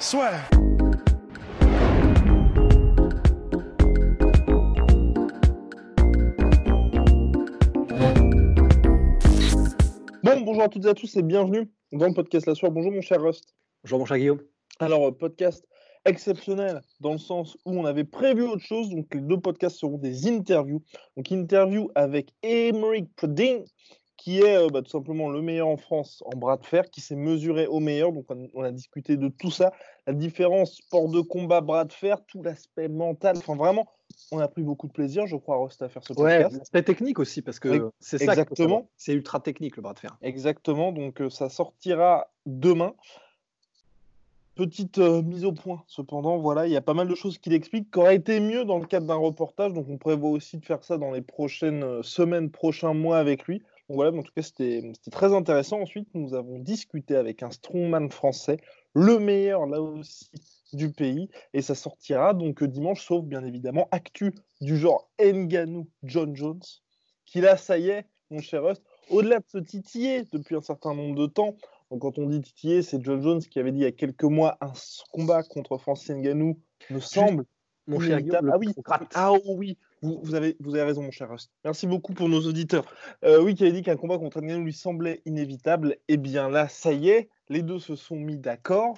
Soit. Bon, bonjour à toutes et à tous et bienvenue dans le podcast La Soirée. Bonjour mon cher Rust. Bonjour mon cher Guillaume. Alors, euh, podcast exceptionnel dans le sens où on avait prévu autre chose. Donc, les deux podcasts seront des interviews. Donc, interview avec Emerick Pudding, qui est euh, bah, tout simplement le meilleur en France en bras de fer, qui s'est mesuré au meilleur. Donc, on, on a discuté de tout ça. La différence sport de combat, bras de fer, tout l'aspect mental. Enfin, vraiment, on a pris beaucoup de plaisir, je crois, Rust, à faire ce Ouais, podcast. l'aspect technique aussi, parce que c'est ça. exactement. C'est ultra technique le bras de fer. Exactement, donc euh, ça sortira demain. Petite euh, mise au point, cependant, voilà, il y a pas mal de choses qu'il explique qui auraient été mieux dans le cadre d'un reportage, donc on prévoit aussi de faire ça dans les prochaines semaines, prochains mois avec lui. Donc voilà, mais en tout cas, c'était très intéressant. Ensuite, nous avons discuté avec un strongman français, le meilleur là aussi du pays, et ça sortira donc euh, dimanche, sauf bien évidemment actu du genre Nganou John Jones, qui là, ça y est, mon cher Rust, au-delà de se titiller depuis un certain nombre de temps, donc quand on dit titiller, c'est John Jones qui avait dit il y a quelques mois un combat contre Francis Ngannou me semble Mon cher. Guillaume, Ah oui, ah oh oui, vous, avez, raison mon cher Rust. Merci beaucoup pour nos auditeurs. Euh, oui, qui avait dit qu'un combat contre Ngannou lui semblait inévitable. Eh bien là, ça y est, les deux se sont mis d'accord.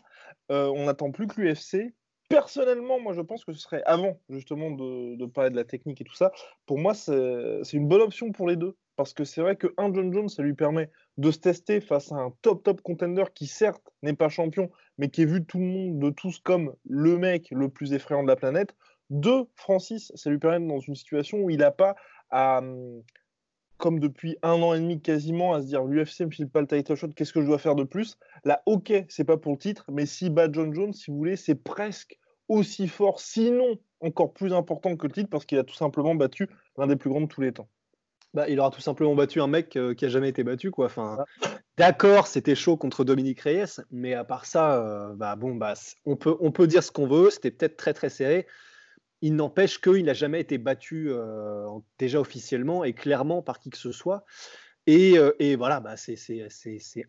Euh, on n'attend plus que l'UFC. Personnellement, moi je pense que ce serait avant justement de, de parler de la technique et tout ça. Pour moi, c'est c'est une bonne option pour les deux. Parce que c'est vrai qu'un John Jones, ça lui permet de se tester face à un top top contender qui certes n'est pas champion, mais qui est vu de tout le monde, de tous comme le mec le plus effrayant de la planète. Deux, Francis, ça lui permet dans une situation où il n'a pas à, hum, comme depuis un an et demi quasiment, à se dire l'UFC me file pas le title shot, qu'est-ce que je dois faire de plus? Là, ok, c'est pas pour le titre, mais si bat John Jones, si vous voulez, c'est presque aussi fort, sinon encore plus important que le titre, parce qu'il a tout simplement battu l'un des plus grands de tous les temps. Bah, il aura tout simplement battu un mec euh, qui a jamais été battu, quoi. Enfin, d'accord, c'était chaud contre Dominique Reyes, mais à part ça, euh, bah bon, bah, on peut, on peut dire ce qu'on veut. C'était peut-être très très serré. Il n'empêche qu'il n'a jamais été battu euh, déjà officiellement et clairement par qui que ce soit. Et, euh, et voilà, bah, c'est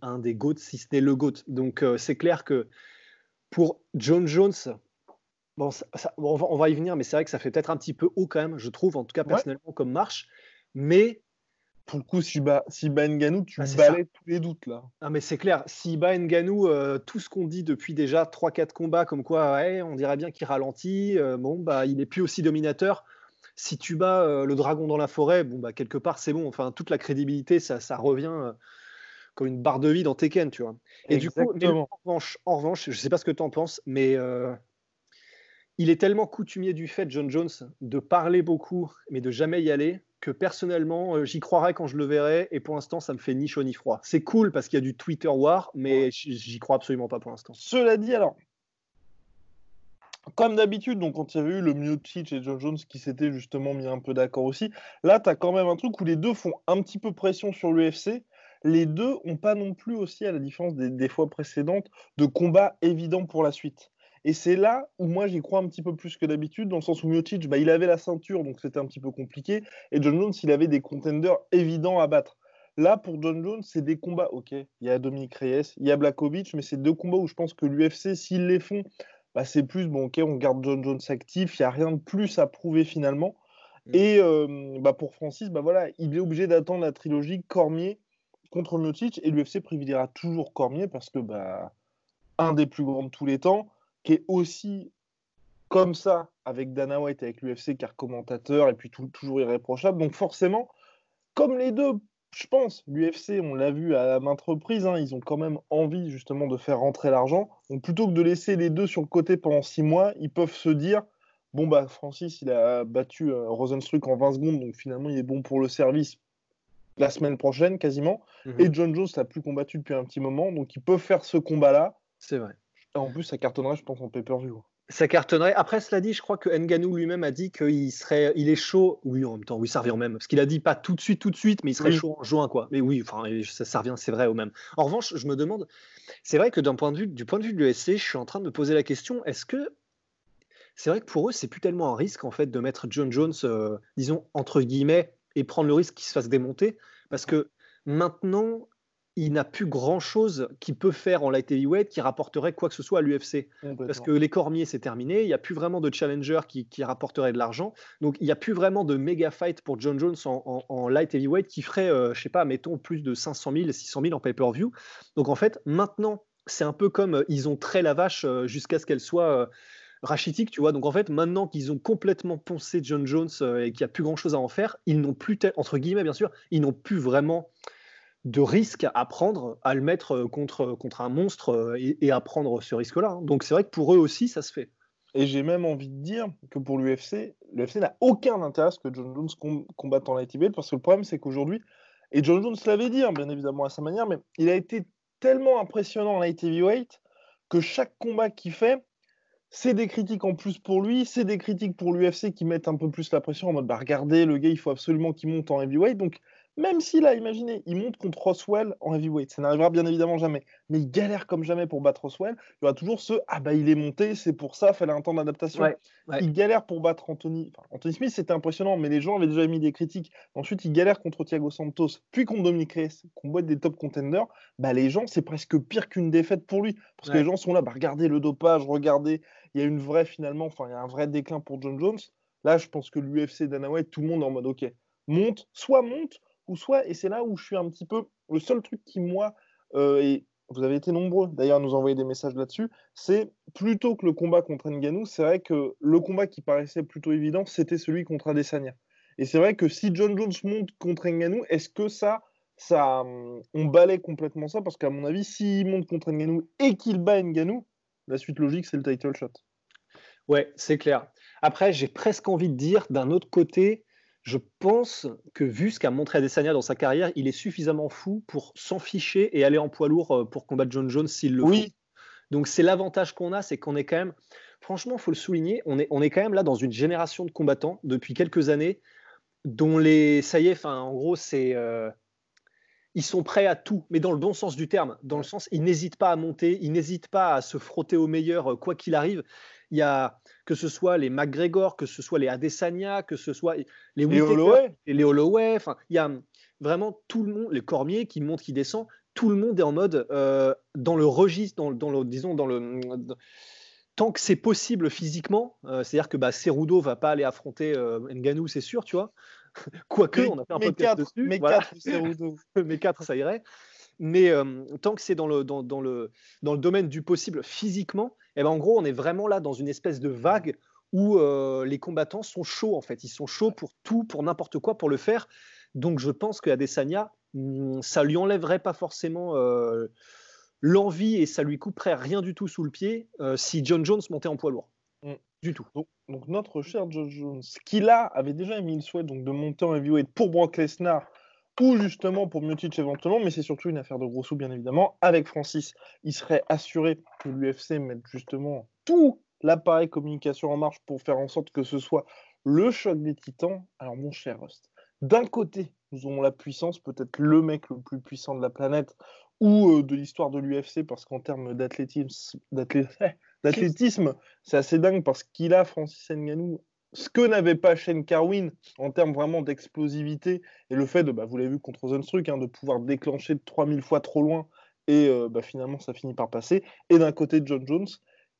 un des GOATs, si ce n'est le GOAT. Donc euh, c'est clair que pour John Jones, bon, ça- ça- bon, on, va, on va y venir, mais c'est vrai que ça fait peut-être un petit peu haut quand même, je trouve, en tout cas Ouais. personnellement, comme marche. Mais Pour le coup, si bat, si bat Ngannou, tu Ah, balais tous les doutes là. Ah mais c'est clair, si bat Ngannou, euh, tout ce qu'on dit depuis déjà 3-4 combats, comme quoi ouais, on dirait bien qu'il ralentit, euh, bon bah il est plus aussi dominateur. Si tu bats euh, le dragon dans la forêt, bon bah quelque part c'est bon, enfin toute la crédibilité ça, ça revient euh, comme une barre de vie dans Tekken, tu vois. Et du coup, mais en revanche, en revanche, je sais pas ce que tu en penses, mais euh, il est tellement coutumier du fait, John Jones, de parler beaucoup, mais de jamais y aller, que personnellement, euh, j'y croirais quand je le verrai, et pour l'instant, ça me fait ni chaud ni froid. C'est cool parce qu'il y a du Twitter war, mais j'y crois absolument pas pour l'instant. Cela dit, alors, comme d'habitude, donc quand il y avait eu le Miocic et John Jones qui s'étaient justement mis un peu d'accord aussi, là, tu as quand même un truc où les deux font un petit peu pression sur l'UFC. Les deux ont pas non plus aussi, à la différence des, des fois précédentes, de combat évident pour la suite. Et c'est là où moi j'y crois un petit peu plus que d'habitude, dans le sens où Miocic, bah, il avait la ceinture, donc c'était un petit peu compliqué, et John Jones, il avait des contenders évidents à battre. Là, pour John Jones, c'est des combats, ok, il y a Dominique Reyes, il y a Blakovic, mais c'est deux combats où je pense que l'UFC, s'ils les font, bah, c'est plus, bon, ok, on garde John Jones actif, il n'y a rien de plus à prouver finalement. Mm. Et euh, bah, pour Francis, bah, voilà, il est obligé d'attendre la trilogie Cormier contre Miocic, et l'UFC privilégiera toujours Cormier parce que, bah, un des plus grands de tous les temps, qui est aussi comme ça avec Dana White, avec l'UFC, car commentateur, et puis tout- toujours irréprochable. Donc forcément, comme les deux, je pense, l'UFC, on l'a vu à maintes reprises, hein, ils ont quand même envie justement de faire rentrer l'argent. Donc plutôt que de laisser les deux sur le côté pendant six mois, ils peuvent se dire, bon bah Francis, il a battu euh, Rosenstruck en 20 secondes, donc finalement il est bon pour le service. la semaine prochaine quasiment. Mhm. Et John Jones n'a plus combattu depuis un petit moment, donc ils peuvent faire ce combat-là. C'est vrai. En plus, ça cartonnerait, je pense, en pay-per-view. Ça cartonnerait. Après, cela dit, je crois que Nganou lui-même a dit qu'il serait, il est chaud. Oui, en même temps, oui, ça revient au même. Parce qu'il a dit pas tout de suite, tout de suite, mais il serait chaud en juin, quoi. Mais oui, enfin, ça, revient, c'est vrai au même. En revanche, je me demande, c'est vrai que d'un point de vue, du point de vue de l'USC, je suis en train de me poser la question, est-ce que c'est vrai que pour eux, c'est plus tellement un risque en fait de mettre John Jones, euh, disons entre guillemets, et prendre le risque qu'il se fasse démonter, parce que maintenant, il n'a plus grand-chose qu'il peut faire en light heavyweight qui rapporterait quoi que ce soit à l'UFC. Parce que les Cormiers, c'est terminé. Il n'y a plus vraiment de challenger qui, rapporterait de l'argent. Donc, il n'y a plus vraiment de méga fight pour John Jones en, light heavyweight qui ferait, je euh, je sais pas, mettons, plus de 500 000, 600 000 en pay-per-view. Donc, en fait, maintenant, c'est un peu comme euh, ils ont trait la vache euh, jusqu'à ce qu'elle soit rachitique, tu vois. Donc en fait, maintenant qu'ils ont complètement poncé John Jones et qu'il n'y a plus grand chose à en faire, ils n'ont plus, entre guillemets, bien sûr, ils n'ont plus vraiment de risque à prendre, à le mettre euh, contre, contre un monstre euh, et, à prendre ce risque-là. Hein. Donc c'est vrai que pour eux aussi, ça se fait. Et j'ai même envie de dire que pour l'UFC, l'UFC n'a aucun intérêt à ce que John Jones combatte en light heavyweight parce que le problème c'est qu'aujourd'hui, et John Jones l'avait dit, hein, bien évidemment à sa manière, mais il a été tellement impressionnant en light heavyweight que chaque combat qu'il fait, c'est des critiques en plus pour lui, c'est des critiques pour l'UFC qui mettent un peu plus la pression en mode bah regardez, le gars il faut absolument qu'il monte en heavyweight. Donc même s'il a, imaginé, il monte contre Roswell en heavyweight, ça n'arrivera bien évidemment jamais, mais il galère comme jamais pour battre Roswell, il y aura toujours ce Ah bah il est monté, c'est pour ça, fallait un temps d'adaptation. Il galère pour battre Anthony. Anthony Smith, c'était impressionnant, mais les gens avaient déjà mis des critiques. Ensuite, il galère contre Thiago Santos, puis contre Dominic Reyes, qu'on boit des top contenders. Bah les gens, c'est presque pire qu'une défaite pour lui, parce que les gens sont là, bah regardez le dopage, regardez, il y a une vraie finalement, enfin il y a un vrai déclin pour John Jones. Là, je pense que l'UFC, Dana White, tout le monde est en mode OK, monte, soit monte, ou soit, et c'est là où je suis un petit peu, le seul truc qui, moi, euh, et vous avez été nombreux d'ailleurs à nous envoyer des messages là-dessus, c'est plutôt que le combat contre Nganou, c'est vrai que le combat qui paraissait plutôt évident, c'était celui contre Adesanya. Et c'est vrai que si John Jones monte contre Nganou, est-ce que ça, ça, on balaye complètement ça? Parce qu'à mon avis, s'il monte contre Nganou et qu'il bat Nganou, la suite logique, c'est le title shot. Ouais, c'est clair. Après, j'ai presque envie de dire, d'un autre côté, je pense que vu ce qu'a montré Adesanya dans sa carrière, il est suffisamment fou pour s'en ficher et aller en poids lourd euh, pour combattre John Jones s'il le oui. Donc c'est l'avantage qu'on a, c'est qu'on est quand même, franchement, il faut le souligner, on est, on est quand même là dans une génération de combattants depuis quelques années dont les, ça y est, enfin, en gros, c'est, euh, ils sont prêts à tout, mais dans le bon sens du terme, dans le sens, ils n'hésitent pas à monter, ils n'hésitent pas à se frotter au meilleur, euh, quoi qu'il arrive. Il y a que ce soit les McGregor, que ce soit les Adesanya, que ce soit les Holloway. et les Holloway. Enfin, il y a vraiment tout le monde, les Cormier qui monte, qui descend. Tout le monde est en mode euh, dans le registre, dans, dans, le, disons dans le tant que c'est possible physiquement. Euh, c'est-à-dire que bah, Cerudo va pas aller affronter euh, Nganou, c'est sûr, tu vois. Quoique, on a fait un peu dessus. Mais quatre, Cerudo. mais quatre, ça irait. Mais tant que c'est dans le, dans, dans, le, dans le domaine du possible physiquement, eh ben en gros, on est vraiment là dans une espèce de vague où les combattants sont chauds en fait. Ils sont chauds pour tout, pour n'importe quoi, pour le faire. Donc je pense qu'à Desania, mmh, ça lui enlèverait pas forcément l'envie et ça lui couperait rien du tout sous le pied si John Jones montait en poids lourd. Mmh. Du tout. Donc, notre cher John Jones, qui là avait déjà émis le souhait donc, de monter en heavyweight pour Brock Lesnar ou justement pour Miocic éventuellement, mais c'est surtout une affaire de gros sous, bien évidemment. Avec Francis, il serait assuré que l'UFC mette justement tout l'appareil communication en marche pour faire en sorte que ce soit le choc des titans. Alors, mon cher Rust, d'un côté, nous avons la puissance, peut-être le mec le plus puissant de la planète ou euh, de l'histoire de l'UFC, parce qu'en termes d'athlétisme, d'athlétisme, c'est assez dingue parce qu'il a Francis Ngannou ce que n'avait pas Shane Carwin en termes vraiment d'explosivité et le fait de, bah, vous l'avez vu contre Zenstruck, hein, de pouvoir déclencher 3000 fois trop loin et euh, bah, finalement ça finit par passer. Et d'un côté John Jones,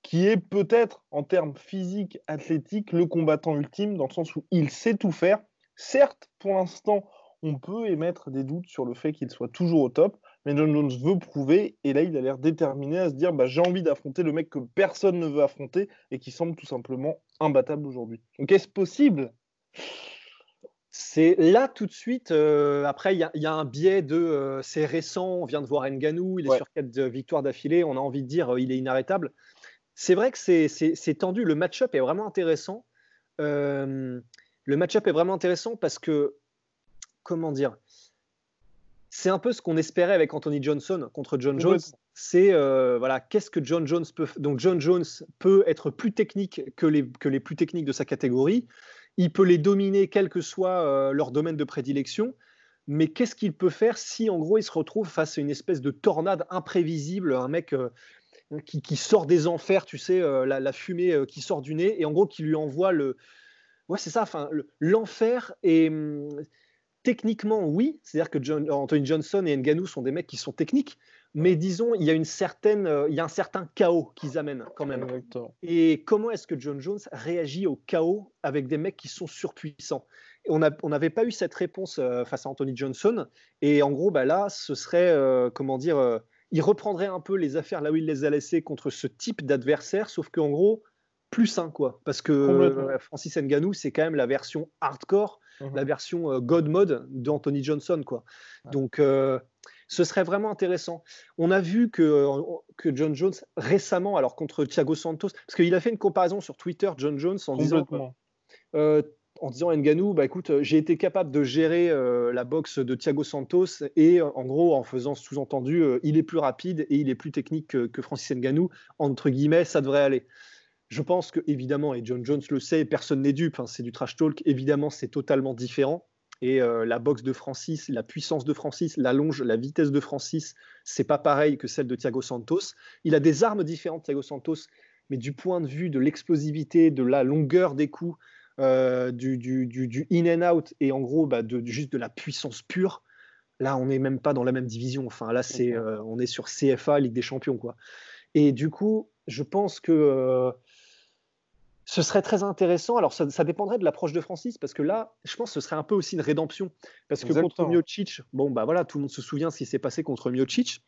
qui est peut-être en termes physiques, athlétiques, le combattant ultime dans le sens où il sait tout faire. Certes, pour l'instant, on peut émettre des doutes sur le fait qu'il soit toujours au top, mais John Jones veut prouver, et là il a l'air déterminé à se dire bah, j'ai envie d'affronter le mec que personne ne veut affronter et qui semble tout simplement imbattable aujourd'hui. Donc est-ce possible? C'est là tout de suite. Euh, après, il y, a un biais de euh, c'est récent. On vient de voir Nganou, il est sur quatre victoires d'affilée. On a envie de dire euh, il est inarrêtable. C'est vrai que c'est tendu. Le match-up est vraiment intéressant. le match-up est vraiment intéressant parce que comment dire c'est un peu ce qu'on espérait avec Anthony Johnson contre John Jones. C'est euh, voilà, qu'est-ce que John Jones peut donc John Jones peut être plus technique que les que les plus techniques de sa catégorie. Il peut les dominer quel que soit euh, leur domaine de prédilection. Mais qu'est-ce qu'il peut faire si en gros il se retrouve face à une espèce de tornade imprévisible, un mec euh, qui, sort des enfers, tu sais, la, fumée qui sort du nez, et en gros qui lui envoie le, ouais c'est ça, enfin l'enfer et hum, techniquement, oui. C'est-à-dire que Anthony Johnson et Nganou sont des mecs qui sont techniques, mais disons, il y a, une certaine, euh, il y a un certain chaos qu'ils amènent quand même. Et comment est-ce que John Jones réagit au chaos avec des mecs qui sont surpuissants? On n'avait pas eu cette réponse euh, face à Anthony Johnson. Et en gros, bah là, ce serait, euh, comment dire, il reprendrait un peu les affaires là où il les a laissées contre ce type d'adversaire, sauf qu'en gros, plus sain, quoi. Parce que Francis Ngannou, c'est quand même la version hardcore Mmh la version euh, God Mode d'Anthony Johnson. Quoi. Donc, euh, ce serait vraiment intéressant. On a vu que, euh, que John Jones récemment, alors contre Thiago Santos, parce qu'il a fait une comparaison sur Twitter, John Jones, en disant, en disant Nganou, bah écoute, j'ai été capable de gérer la boxe de Thiago Santos et en gros en faisant sous-entendu, il est plus rapide et il est plus technique que, que Francis Nganou, entre guillemets, ça devrait aller. Je pense que, évidemment, et John Jones le sait, personne n'est dupe, hein, c'est du trash talk, évidemment, c'est totalement différent. Et euh, la boxe de Francis, la puissance de Francis, la longe, la vitesse de Francis, c'est pas pareil que celle de Thiago Santos. Il a des armes différentes, Thiago Santos, mais du point de vue de l'explosivité, de la longueur des coups, euh, du, du, in and out, et en gros, bah, de, juste de la puissance pure, là, on n'est même pas dans la même division. Enfin, là, c'est, euh, on est sur CFA, Ligue des Champions, quoi. Et du coup, je pense que ce serait très intéressant. Alors, ça, dépendrait de l'approche de Francis, parce que là, je pense que ce serait un peu aussi une rédemption. Parce que contre Miocic, bon, bah voilà, tout le monde se souvient ce qui s'est passé contre Miocic.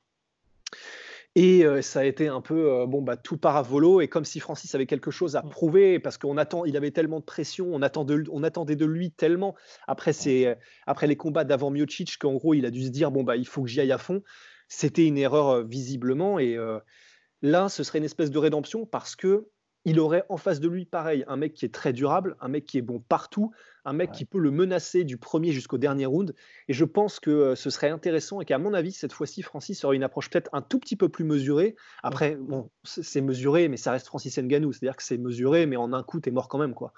Et euh, ça a été un peu, euh, bon, bah, tout paravolo, et comme si Francis avait quelque chose à mm. prouver, parce qu'on attend, il avait tellement de pression, on, attend on attendait de lui tellement après, ses, après les combats d'avant Miocic qu'en gros, il a dû se dire, bon, bah, il faut que j'y aille à fond. C'était une erreur euh, visiblement, et là, ce serait une espèce de rédemption parce que il aurait en face de lui, pareil, un mec qui est très durable, un mec qui est bon partout, un mec qui peut le menacer du premier jusqu'au dernier round. Et je pense que euh, ce serait intéressant et qu'à mon avis, cette fois-ci, Francis aurait une approche peut-être un tout petit peu plus mesurée. Après, bon, c'est mesuré, mais ça reste Francis Nganou, c'est-à-dire que c'est mesuré, mais en un coup, t'es mort quand même, quoi.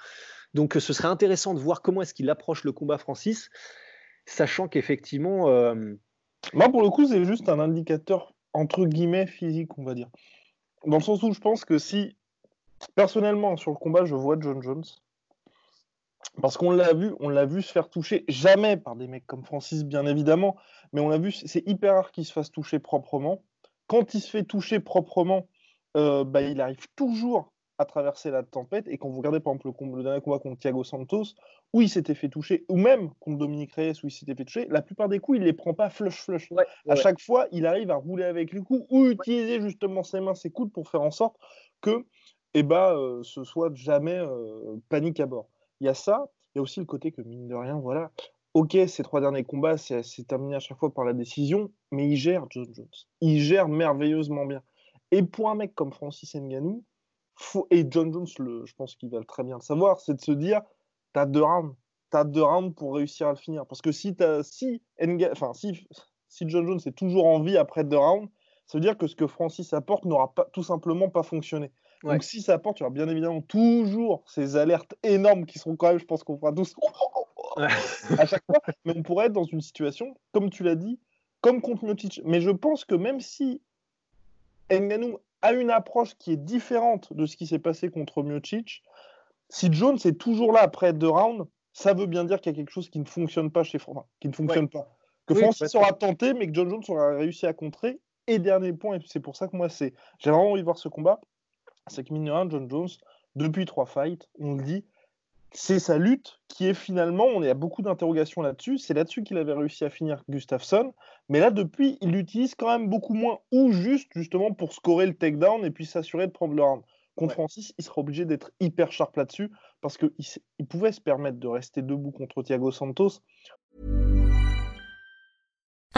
Donc, ce serait intéressant de voir comment est-ce qu'il approche le combat Francis, sachant qu'effectivement. Euh, Moi, pour le coup, c'est juste un indicateur entre guillemets physique, on va dire. Dans le sens où je pense que si Personnellement, sur le combat, je vois John Jones. Parce qu'on l'a vu, on l'a vu se faire toucher, jamais par des mecs comme Francis, bien évidemment, mais on l'a vu, c'est hyper rare qu'il se fasse toucher proprement. Quand il se fait toucher proprement, euh, bah, il arrive toujours à traverser la tempête. Et quand vous regardez par exemple le, dernier combat contre Thiago Santos, où il s'était fait toucher, ou même contre Dominique Reyes, où il s'était fait toucher, la plupart des coups, il les prend pas flush-flush. à chaque fois, il arrive à rouler avec les coups ou utiliser justement ses mains, ses coudes pour faire en sorte que et bah, ce soit jamais panique à bord. Il y a ça, il y a aussi le côté que, mine de rien, voilà, ok, ces trois derniers combats, c'est terminé à chaque fois par la décision, mais il gère John Jones. Il gère merveilleusement bien. Et pour un mec comme Francis Ngannou, et John Jones, je pense qu'il va très bien le savoir, c'est de se dire, t'as deux rounds, t'as deux rounds pour réussir à le finir. Parce que si, si, enfin, si, si John Jones est toujours en vie après deux rounds, ça veut dire que ce que Francis apporte n'aura pas, tout simplement pas fonctionné. Donc si ça apporte, il y aura bien évidemment toujours ces alertes énormes qui seront quand même, je pense qu'on fera tous à chaque fois. Mais on pourrait être dans une situation, comme tu l'as dit, comme contre Miocic. Mais je pense que même si Nganou a une approche qui est différente de ce qui s'est passé contre Miocic, si Jones est toujours là après deux rounds, ça veut bien dire qu'il y a quelque chose qui ne fonctionne pas chez Francis, qui ne fonctionne pas. Que Francis aura tenté, mais que John Jones aura réussi à contrer. Et dernier point, et c'est pour ça que moi, c'est, j'ai vraiment envie de voir ce combat c'est que mine John Jones, depuis trois fights, on le dit, c'est sa lutte qui est finalement, on a beaucoup d'interrogations là-dessus, c'est là-dessus qu'il avait réussi à finir Gustafsson, mais là depuis, il l'utilise quand même beaucoup moins, ou juste justement pour scorer le takedown et puis s'assurer de prendre le round. Contre Francis, il sera obligé d'être hyper sharp là-dessus parce qu'il il pouvait se permettre de rester debout contre Thiago Santos.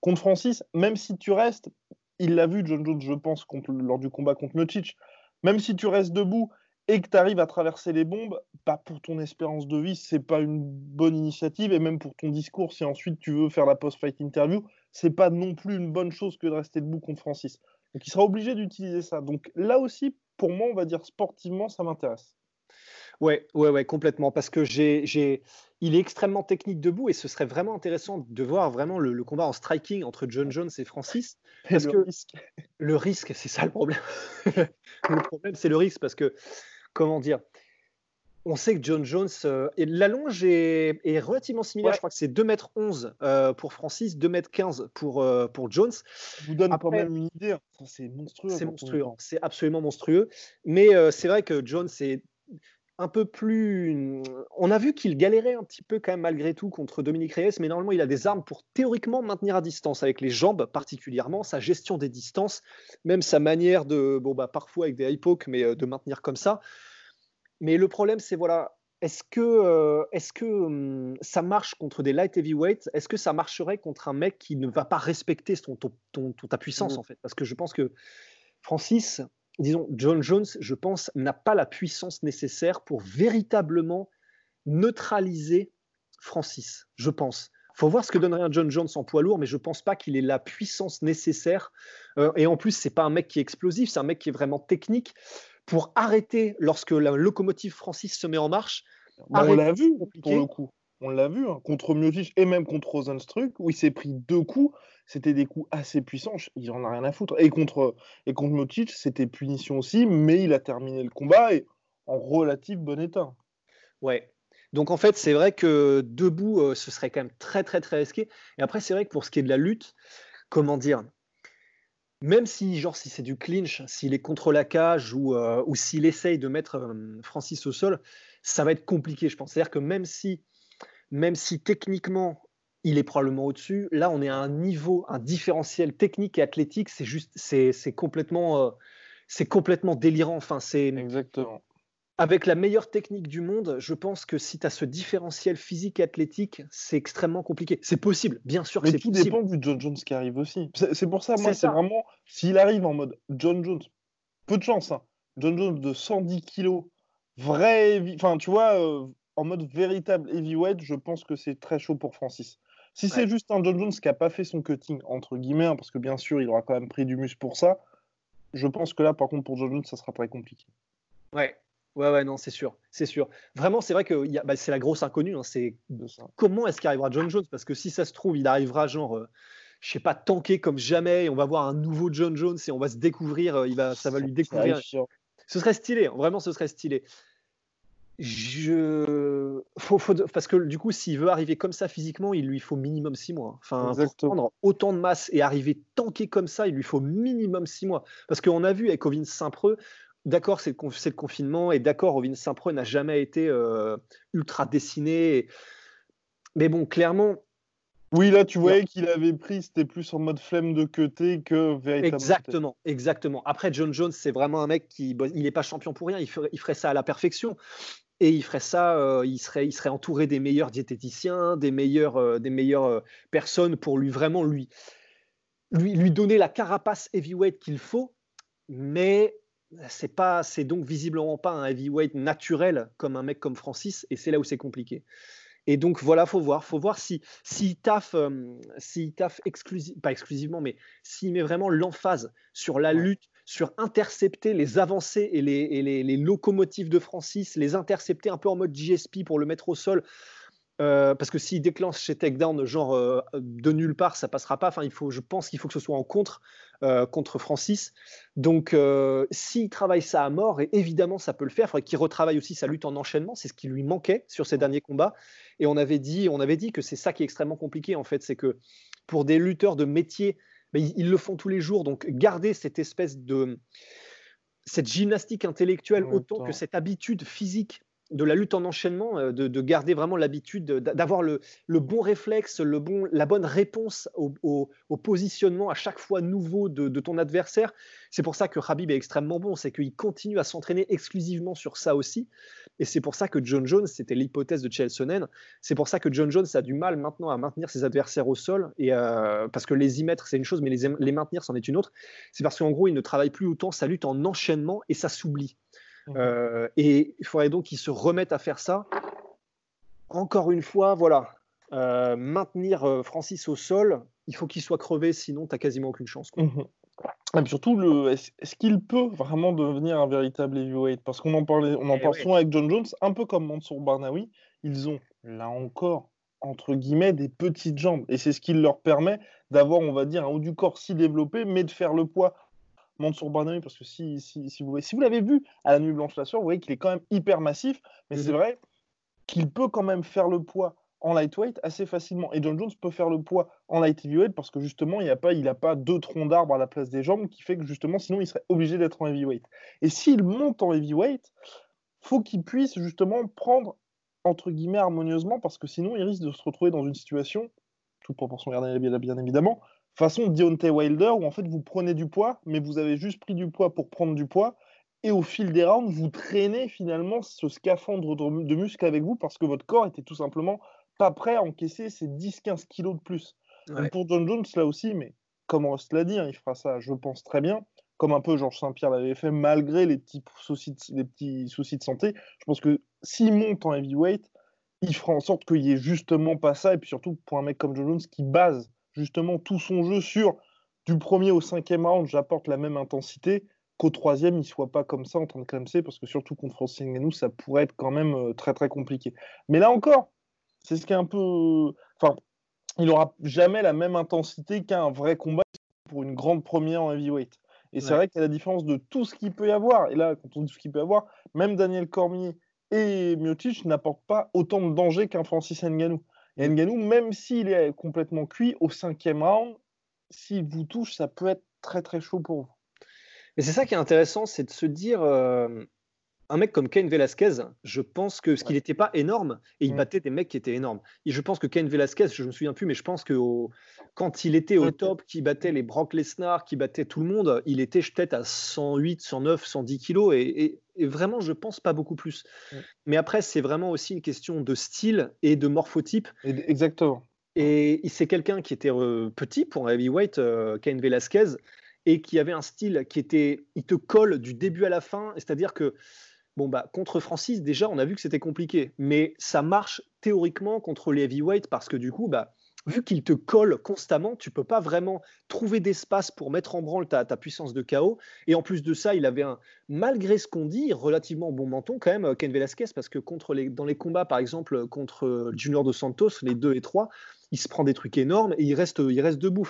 Contre Francis, même si tu restes, il l'a vu John Jones je pense lors du combat contre Miocic, même si tu restes debout et que tu arrives à traverser les bombes, pas pour ton espérance de vie, c'est pas une bonne initiative et même pour ton discours si ensuite tu veux faire la post-fight interview, c'est pas non plus une bonne chose que de rester debout contre Francis. Donc il sera obligé d'utiliser ça. Donc là aussi, pour moi, on va dire sportivement, ça m'intéresse. Ouais, ouais, ouais, complètement. Parce que j'ai, j'ai, il est extrêmement technique debout et ce serait vraiment intéressant de voir vraiment le, combat en striking entre John Jones et Francis. Parce le que risque. le risque, c'est ça le problème. le problème, c'est le risque parce que, comment dire, on sait que John Jones, euh, et la longe est, relativement similaire. Je crois que c'est 2m11 euh, pour Francis, 2m15 pour, euh, pour Jones. Ça vous donne quand même une idée. C'est monstrueux. C'est monstrueux. C'est absolument monstrueux. Mais c'est vrai que Jones est un peu plus. On a vu qu'il galérait un petit peu quand même malgré tout contre Dominique Reyes, mais normalement il a des armes pour théoriquement maintenir à distance, avec les jambes particulièrement, sa gestion des distances, même sa manière de, bon bah parfois avec des high mais de maintenir comme ça. Mais le problème, c'est voilà, est-ce que, euh, est que hum, ça marche contre des light heavyweights? Est-ce que ça marcherait contre un mec qui ne va pas respecter ton, ton, ta puissance, mmh. en fait? Parce que je pense que Francis, disons, John Jones, je pense, n'a pas la puissance nécessaire pour véritablement neutraliser Francis, je pense. faut voir ce que donnerait un John Jones en poids lourd, mais je pense pas qu'il ait la puissance nécessaire. Euh, et en plus, c'est pas un mec qui est explosif, c'est un mec qui est vraiment technique pour arrêter lorsque la locomotive Francis se met en marche. Bah, on l'a vu pour le coup. On l'a vu hein, contre Miocic et même contre Rosenstruck où il s'est pris deux coups. C'était des coups assez puissants. Il en a rien à foutre. Et contre et contre c'était punition aussi, mais il a terminé le combat et en relatif bon état. Ouais. Donc en fait, c'est vrai que debout, euh, ce serait quand même très très très risqué. Et après, c'est vrai que pour ce qui est de la lutte, comment dire, même si, genre, si c'est du clinch, s'il est contre la cage ou, euh, ou s'il essaye de mettre euh, Francis au sol, ça va être compliqué, je pense. C'est-à-dire que même si, même si techniquement il est probablement au-dessus, là on est à un niveau, un différentiel technique et athlétique, c'est juste, c'est complètement, euh, c'est complètement délirant. Enfin, c'est exactement avec la meilleure technique du monde, je pense que si tu as ce différentiel physique et athlétique, c'est extrêmement compliqué. C'est possible, bien sûr que c'est possible. Tout dépend du John Jones qui arrive aussi. C'est pour ça, moi, c'est vraiment, s'il arrive en mode John Jones, peu de chance, hein. John Jones de 110 kilos, vrai, enfin, tu vois, euh, en mode véritable heavyweight, je pense que c'est très chaud pour Francis. Si c'est juste un John Jones qui n'a pas fait son cutting, entre guillemets, hein, parce que bien sûr, il aura quand même pris du muscle pour ça, je pense que là, par contre, pour John Jones, ça sera très compliqué. Ouais, Ouais, ouais, non, c'est sûr, c'est sûr. Vraiment, c'est vrai que bah, c'est la grosse inconnue. Hein, c'est comment est-ce qu'arrivera John Jones? Parce que si ça se trouve, il arrivera genre, euh, je sais pas, tanké comme jamais. Et on va voir un nouveau John Jones et on va se découvrir. Euh, il va, ça va lui découvrir. Ce serait stylé. Hein, vraiment, ce serait stylé. Je, faut, parce que du coup, s'il veut arriver comme ça physiquement, il lui faut minimum six mois. Enfin, pour prendre autant de masse et arriver tanké comme ça, il lui faut minimum six mois. Parce qu'on a vu avec Ovin Saint-Preux, d'accord, c'est le, confinement, et d'accord, Ovin Saint-Preux n'a jamais été euh, ultra dessiné. Mais bon, clairement. Oui, là, tu voyais qu'il avait pris, c'était plus en mode flemme de côté que véritablement. Exactement, exactement. Après, John Jones, c'est vraiment un mec qui. il n'est pas champion pour rien, il ferait, il ferait, ça à la perfection. Et il ferait ça, euh, il, serait, il serait entouré des meilleurs diététiciens, des meilleures, euh, des meilleures personnes pour lui vraiment lui, lui, lui donner la carapace heavyweight qu'il faut. Mais c'est pas, c'est donc visiblement pas un heavyweight naturel comme un mec comme Francis, et c'est là où c'est compliqué. Et donc voilà, faut voir, faut voir si taffe, euh, si taffe pas exclusivement, mais s'il met vraiment l'emphase sur la lutte, sur intercepter les avancées et les, les, locomotives de Francis, les intercepter un peu en mode GSP pour le mettre au sol. Euh, parce que s'il déclenche chez Takedown, genre euh, de nulle part, ça passera pas. Enfin, il faut, je pense qu'il faut que ce soit en contre euh, contre Francis. Donc, s'il travaille ça à mort, et évidemment, ça peut le faire. Il faudrait qu'il retravaille aussi sa lutte en enchaînement. C'est ce qui lui manquait sur ses derniers combats. Et on avait dit, on avait dit que c'est ça qui est extrêmement compliqué en fait, c'est que pour des lutteurs de métier, mais ils, le font tous les jours. Donc, garder cette espèce de cette gymnastique intellectuelle autant que cette habitude physique de la lutte en enchaînement, euh, de, garder vraiment l'habitude d'avoir le, bon réflexe, le bon, la bonne réponse au, positionnement à chaque fois nouveau de, ton adversaire. C'est pour ça que Habib est extrêmement bon, c'est qu'il continue à s'entraîner exclusivement sur ça aussi. Et c'est pour ça que John Jones, c'était l'hypothèse de Chelsonen, c'est pour ça que John Jones a du mal maintenant à maintenir ses adversaires au sol, et euh, parce que les y mettre, c'est une chose, mais les, les maintenir, c'en est une autre. C'est parce qu'en gros, il ne travaille plus autant sa lutte en enchaînement et ça s'oublie. Euh, et il faudrait donc qu'ils se remettent à faire ça. Encore une fois, voilà, euh, maintenir Francis au sol, il faut qu'il soit crevé, sinon tu n'as quasiment aucune chance. Mhm. Et surtout, est-ce qu'il peut vraiment devenir un véritable heavyweight? Parce qu'on en, parlait, on en eh parle souvent avec John Jones, un peu comme Mansour Barnaoui, ils ont, là encore, entre guillemets, des petites jambes. Et c'est ce qui leur permet d'avoir, on va dire, un haut du corps si développé, mais de faire le poids Mansour Barnaoui, parce que si, si, si vous, si vous l'avez vu à la Nuit Blanche la soeur, vous voyez qu'il est quand même hyper massif, mais c'est mhm. vrai qu'il peut quand même faire le poids en lightweight assez facilement. Et John Jones peut faire le poids en light heavyweight parce que justement, il n'a pas, pas deux troncs d'arbre à la place des jambes qui fait que justement, sinon, il serait obligé d'être en heavyweight. Et s'il monte en heavyweight, faut qu'il puisse justement prendre entre guillemets harmonieusement parce que sinon, il risque de se retrouver dans une situation, toute proportion gardée bien évidemment, façon Deontay Wilder, où en fait vous prenez du poids, mais vous avez juste pris du poids pour prendre du poids, et au fil des rounds, vous traînez finalement ce scaphandre de, muscles avec vous parce que votre corps était tout simplement pas prêt à encaisser ces 10-15 kilos de plus. pour John Jones, là aussi, mais comme Ross l'a dit, hein, il fera ça, je pense, très bien, comme un peu Georges Saint-Pierre l'avait fait, malgré les petits, soucis de, les petits soucis de santé. Je pense que s'il monte en heavyweight, il fera en sorte qu'il n'y ait justement pas ça, et puis surtout pour un mec comme John Jones qui base justement tout son jeu sur du premier au cinquième round, j'apporte la même intensité, qu'au troisième, il soit pas comme ça en train de clamser, parce que surtout contre Francis Ngannou, ça pourrait être quand même euh, très très compliqué. Mais là encore, c'est ce qui est un peu. Enfin, il n'aura jamais la même intensité qu'un vrai combat pour une grande première en heavyweight. Et c'est vrai qu'il y a la différence de tout ce qu'il peut y avoir. Et là, quand on dit tout ce qu'il peut y avoir, même Daniel Cormier et Miocic n'apportent pas autant de danger qu'un Francis Ngannou. Et Nganou, même s'il est complètement cuit, au cinquième round, s'il vous touche, ça peut être très très chaud pour vous. Et c'est ça qui est intéressant, c'est de se dire, euh, un mec comme Ken Velasquez, je pense que ce qu'il n'était pas énorme, et il battait des mecs qui étaient énormes. Et je pense que Ken Velasquez, je ne me souviens plus, mais je pense que quand il était au top, qui battait les Brock Lesnar, qui battait tout le monde, il était peut-être à 108, 109, 110 kilos, et, vraiment, je pense pas beaucoup plus. Mais après, c'est vraiment aussi une question de style et de morphotype. Exactement. Et c'est quelqu'un qui était euh, petit pour un heavyweight, euh, Ken Velasquez, et qui avait un style qui était, il te colle du début à la fin, c'est-à-dire que Bon, bah, contre Francis, déjà, on a vu que c'était compliqué. Mais ça marche théoriquement contre les heavyweights parce que du coup, bah, vu qu'il te colle constamment, tu peux pas vraiment trouver d'espace pour mettre en branle ta, ta, puissance de chaos. Et en plus de ça, il avait un, malgré ce qu'on dit, relativement bon menton quand même, Ken Velasquez, parce que contre les, dans les combats, par exemple, contre Junior dos Santos, les 2 et 3, il se prend des trucs énormes et il reste, il reste debout.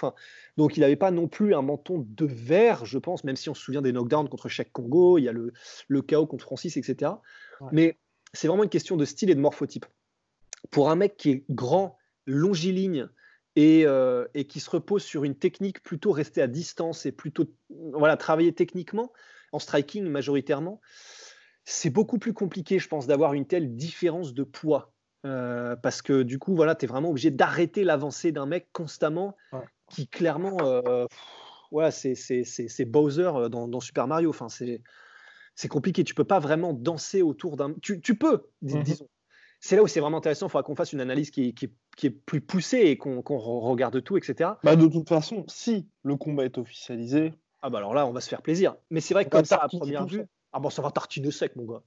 donc il n'avait pas non plus un menton de verre, je pense, même si on se souvient des knockdowns contre chaque Congo, il y a le, le chaos contre Francis, etc. Mais c'est vraiment une question de style et de morphotype. Pour un mec qui est grand, longiligne et, euh, et qui se repose sur une technique plutôt restée à distance et plutôt voilà, travailler techniquement, en striking majoritairement, c'est beaucoup plus compliqué, je pense, d'avoir une telle différence de poids. Euh, parce que du coup, voilà, tu es vraiment obligé d'arrêter l'avancée d'un mec constamment qui clairement, euh, voilà, c'est Bowser euh, dans, Super Mario. Enfin, c'est compliqué. Tu peux pas vraiment danser autour d'un. Tu, tu, peux, mmh disons. C'est là où c'est vraiment intéressant. Il faudra qu'on fasse une analyse qui, qui, qui, est plus poussée et qu'on regarde tout, etc. Bah, de toute façon, si le combat est officialisé. Ah bah alors là, on va se faire plaisir. Mais c'est vrai que comme ça, à première vue, ah bon, ça va tartiner sec, mon gars.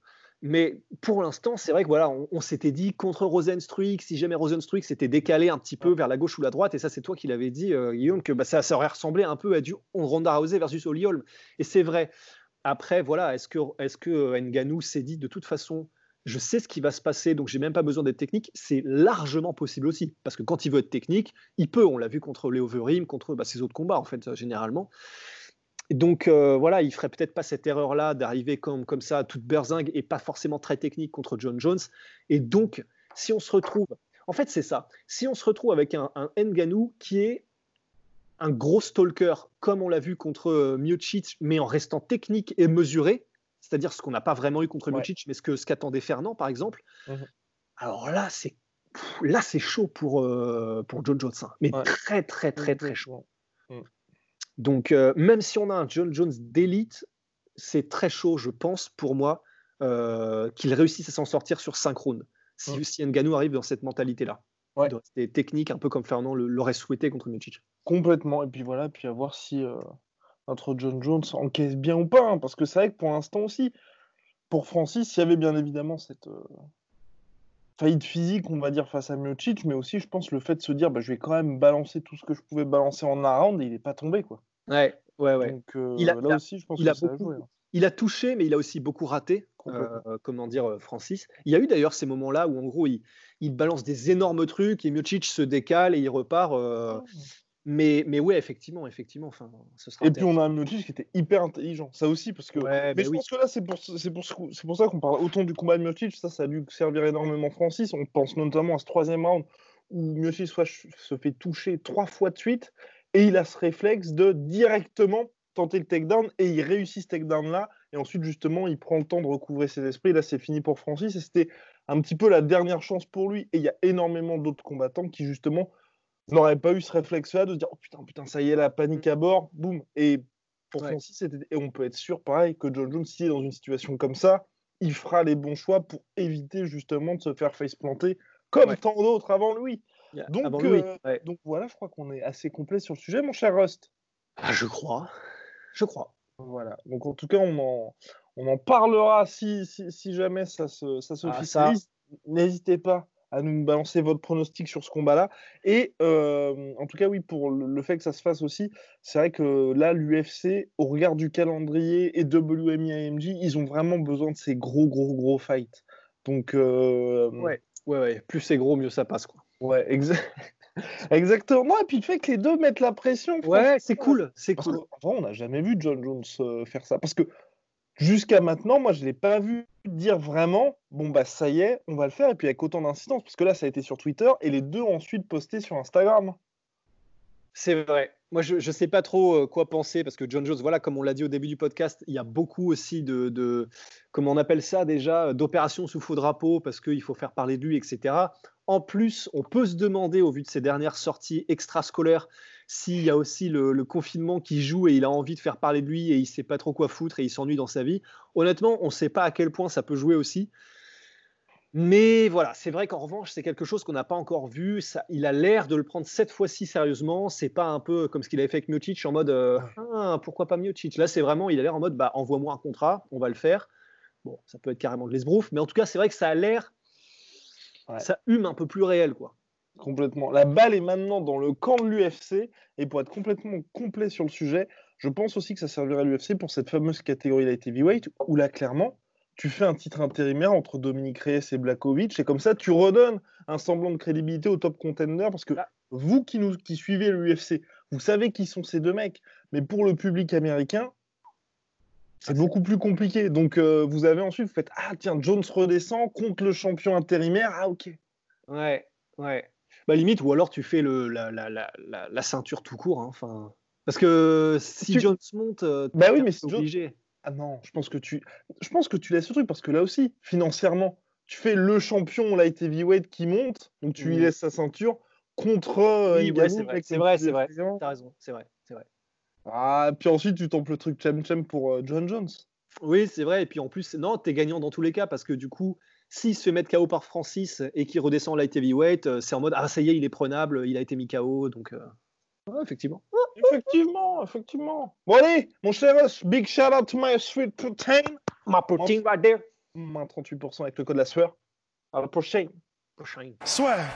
Mais pour l'instant, c'est vrai que voilà, on, s'était dit contre Rosenstruik, si jamais Rosenstruik s'était décalé un petit peu vers la gauche ou la droite, et ça c'est toi qui l'avais dit, euh, Guillaume, que bah, ça, aurait ressemblé un peu à du Ronda Rousey versus Holm. Et c'est vrai. Après, voilà, est-ce que, est que euh, Nganou s'est dit de toute façon, je sais ce qui va se passer, donc j'ai même pas besoin d'être technique, c'est largement possible aussi. Parce que quand il veut être technique, il peut, on l'a vu contre Léo Verim, contre bah, ses autres combats en fait, généralement donc euh, voilà, il ferait peut-être pas cette erreur-là d'arriver comme, comme ça, toute berzingue et pas forcément très technique contre John Jones. Et donc, si on se retrouve, en fait c'est ça, si on se retrouve avec un, un Nganou qui est un gros stalker, comme on l'a vu contre euh, Miocic, mais en restant technique et mesuré, c'est-à-dire ce qu'on n'a pas vraiment eu contre Miocic, mais ce que ce qu'attendait Fernand, par exemple. Mhm. Alors là, c'est là, c'est chaud pour, euh, pour John Jones, hein. mais très, très, très, très chaud. Mm. Donc, euh, même si on a un John Jones d'élite, c'est très chaud, je pense, pour moi, euh, qu'il réussisse à s'en sortir sur 5 rounds. Si, mm. Nganou arrive dans cette mentalité-là. Ouais. Des techniques un peu comme Fernand l'aurait souhaité contre Miocic. Complètement. Et puis voilà, puis à voir si notre John Jones encaisse bien ou pas. Hein, parce que c'est vrai que pour l'instant aussi, pour Francis, il y avait bien évidemment cette, faillite physique, on va dire, face à Miocic, mais aussi, je pense, le fait de se dire, bah, je vais quand même balancer tout ce que je pouvais balancer en un round, et il n'est pas tombé, quoi. Ouais, ouais, ouais. Donc, euh, il a, là aussi, je pense il que a ça a hein. Il a touché, mais il a aussi beaucoup raté, euh, comment dire, euh, Francis. Il y a eu d'ailleurs ces moments-là où, en gros, il, il, balance des énormes trucs, et Miocic se décale et il repart. Euh, ah. Mais, mais ouais, effectivement, effectivement. Enfin, ce sera et puis on a un Miocic qui était hyper intelligent, ça aussi, parce que. mais je pense que là, c'est pour, pour, pour ça qu'on parle autant du combat de Miocic. Ça, ça a dû servir énormément Francis. On pense notamment à ce troisième round où Miocic se fait toucher trois fois de suite et il a ce réflexe de directement tenter le takedown et il réussit ce takedown là. Et ensuite, justement, il prend le temps de recouvrer ses esprits. Là, c'est fini pour Francis et c'était un petit peu la dernière chance pour lui. Et il y a énormément d'autres combattants qui, justement, n'aurait pas eu ce réflexe-là de se dire oh putain, putain, ça y est, la panique à bord, boum. Et pour Francis, et on peut être sûr, pareil, que John Jones, s'il est dans une situation comme ça, il fera les bons choix pour éviter justement de se faire face planter comme tant d'autres avant lui. Donc, euh, donc voilà, je crois qu'on est assez complet sur le sujet, mon cher Rust. Ah, je crois. Je crois. Voilà. Donc en tout cas, on en, on en parlera si, si, jamais ça se, ça se ah, N'hésitez pas à nous balancer votre pronostic sur ce combat-là. Et euh, en tout cas, oui, pour le, fait que ça se fasse aussi, c'est vrai que là, l'UFC, au regard du calendrier et WMI AMG, ils ont vraiment besoin de ces gros, gros, gros fights. Donc, euh, ouais, ouais, ouais, plus c'est gros, mieux ça passe, quoi. Ouais, Exactement. Et puis le fait que les deux mettent la pression. Ouais, c'est cool. C'est cool. on n'a jamais vu John Jones euh, faire ça. Parce que jusqu'à maintenant, moi, je ne l'ai pas vu dire vraiment, bon, bah ça y est, on va le faire, et puis avec autant d'insistance, parce que là, ça a été sur Twitter, et les deux ont ensuite posté sur Instagram. C'est vrai. Moi, je ne sais pas trop euh, quoi penser, parce que John Jones, voilà, comme on l'a dit au début du podcast, il y a beaucoup aussi de, de comment on appelle ça déjà, d'opérations sous faux drapeau, parce qu'il faut faire parler de lui, etc. En plus, on peut se demander, au vu de ses dernières sorties extrascolaires, s'il y a aussi le, confinement qui joue et il a envie de faire parler de lui et il sait pas trop quoi foutre et il s'ennuie dans sa vie. Honnêtement, on ne sait pas à quel point ça peut jouer aussi. Mais voilà, c'est vrai qu'en revanche, c'est quelque chose qu'on n'a pas encore vu. Ça, il a l'air de le prendre cette fois-ci sérieusement. C'est pas un peu comme ce qu'il avait fait avec Miocic en mode euh, ah, pourquoi pas Miocic? Là, c'est vraiment, il a l'air en mode bah, envoie-moi un contrat, on va le faire. Bon, ça peut être carrément de l'esbrouf, mais en tout cas, c'est vrai que ça a l'air, ça hume un peu plus réel, quoi. Complètement. La balle est maintenant dans le camp de l'UFC. Et pour être complètement complet sur le sujet, je pense aussi que ça servirait à l'UFC pour cette fameuse catégorie light heavyweight où là, clairement, tu fais un titre intérimaire entre Dominique Reyes et Blakovic. Et comme ça, tu redonnes un semblant de crédibilité au top contender. Parce que vous qui, nous, qui suivez l'UFC, vous savez qui sont ces deux mecs. Mais pour le public américain, c'est beaucoup plus compliqué. Donc, euh, vous avez ensuite, vous faites Ah, tiens, Jones redescend contre le champion intérimaire. Ah, ok. Ouais, ouais. Bah, limite, ou alors tu fais le, la, la, la, la ceinture tout court. Hein, enfin, parce que si Jones monte, euh, bah oui, mais c'est obligé. Ah non, je pense que tu, je pense que tu laisses le truc parce que là aussi, financièrement, tu fais le champion light heavyweight qui monte, donc tu lui mmh. laisses sa ceinture contre. Euh, oui, ouais, c'est vrai, c'est vrai, c'est vrai. T'as raison, c'est vrai, c'est vrai. Ah, puis ensuite tu temples le truc cham pour euh, John Jones. Oui, c'est vrai. Et puis en plus, non, t'es gagnant dans tous les cas parce que du coup, s'il se fait mettre KO par Francis et qu'il redescend light heavyweight, euh, c'est en mode ah ça y est, il est prenable, il a été mis KO, donc euh, effectivement. Effectivement, effectivement. Bon allez, mon cher big shout out to my sweet protein. My protein right there. 38% avec le code de la sueur. À la prochaine. Prochaine. Swear.